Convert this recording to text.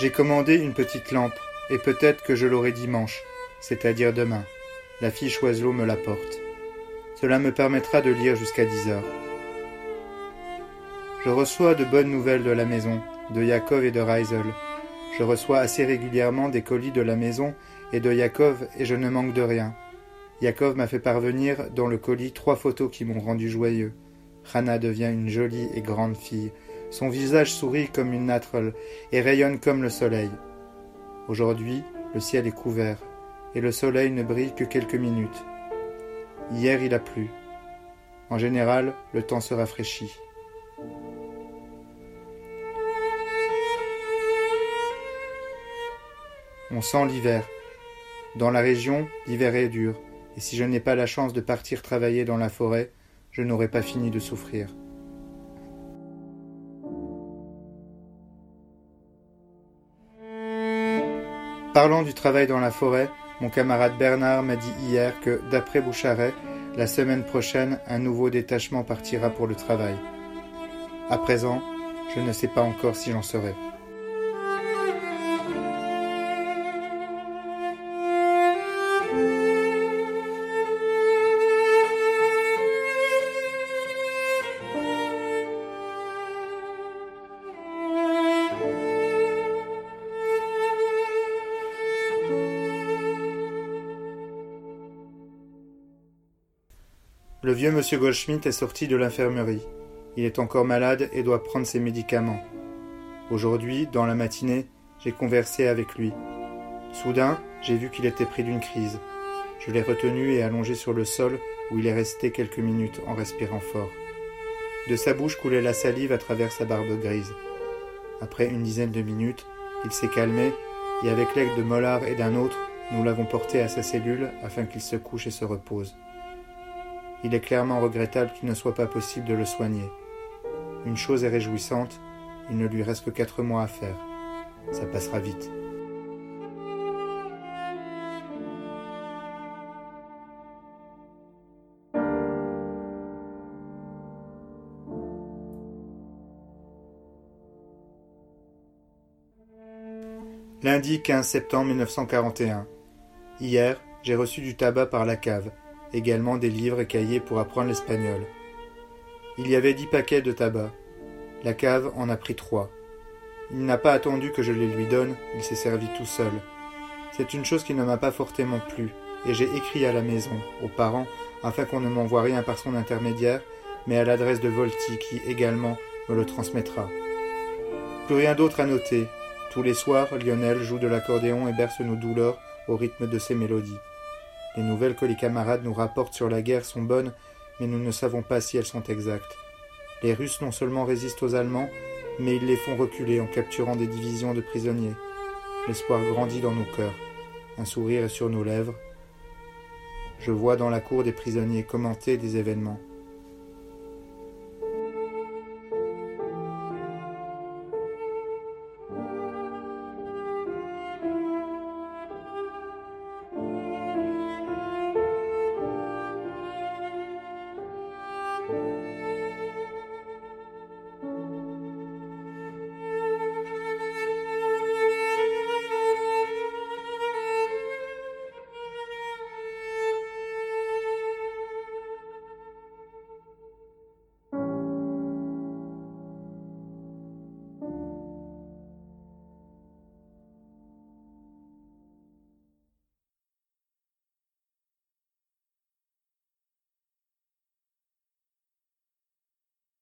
J'ai commandé une petite lampe, et peut-être que je l'aurai dimanche, c'est-à-dire demain. La fille Choiselot me l'apporte. Cela me permettra de lire jusqu'à dix heures. Je reçois de bonnes nouvelles de la maison, de Yakov et de Reisel. Je reçois assez régulièrement des colis de la maison et de Yakov et je ne manque de rien. Yakov m'a fait parvenir dans le colis trois photos qui m'ont rendu joyeux. Hannah devient une jolie et grande fille. Son visage sourit comme une nathrelle et rayonne comme le soleil. Aujourd'hui, le ciel est couvert et le soleil ne brille que quelques minutes. Hier, il a plu. En général, le temps se rafraîchit. On sent l'hiver. Dans la région, l'hiver est dur, et si je n'ai pas la chance de partir travailler dans la forêt, je n'aurai pas fini de souffrir. Parlant du travail dans la forêt, mon camarade Bernard m'a dit hier que, d'après Boucharet, la semaine prochaine, un nouveau détachement partira pour le travail. À présent, je ne sais pas encore si j'en serai. Le vieux monsieur Goldschmidt est sorti de l'infirmerie. Il est encore malade et doit prendre ses médicaments. Aujourd'hui, dans la matinée, j'ai conversé avec lui. Soudain, j'ai vu qu'il était pris d'une crise. Je l'ai retenu et allongé sur le sol où il est resté quelques minutes en respirant fort. De sa bouche coulait la salive à travers sa barbe grise. Après une dizaine de minutes, il s'est calmé et avec l'aide de Mollard et d'un autre, nous l'avons porté à sa cellule afin qu'il se couche et se repose. Il est clairement regrettable qu'il ne soit pas possible de le soigner. Une chose est réjouissante, il ne lui reste que quatre mois à faire. Ça passera vite. Lundi 15 septembre 1941. Hier, j'ai reçu du tabac par la cave également des livres et cahiers pour apprendre l'espagnol. Il y avait dix paquets de tabac. La cave en a pris trois. Il n'a pas attendu que je les lui donne, il s'est servi tout seul. C'est une chose qui ne m'a pas fortement plu, et j'ai écrit à la maison, aux parents, afin qu'on ne m'envoie rien par son intermédiaire, mais à l'adresse de Volti qui également me le transmettra. Plus rien d'autre à noter. Tous les soirs, Lionel joue de l'accordéon et berce nos douleurs au rythme de ses mélodies. Les nouvelles que les camarades nous rapportent sur la guerre sont bonnes, mais nous ne savons pas si elles sont exactes. Les Russes non seulement résistent aux Allemands, mais ils les font reculer en capturant des divisions de prisonniers. L'espoir grandit dans nos cœurs. Un sourire est sur nos lèvres. Je vois dans la cour des prisonniers commenter des événements.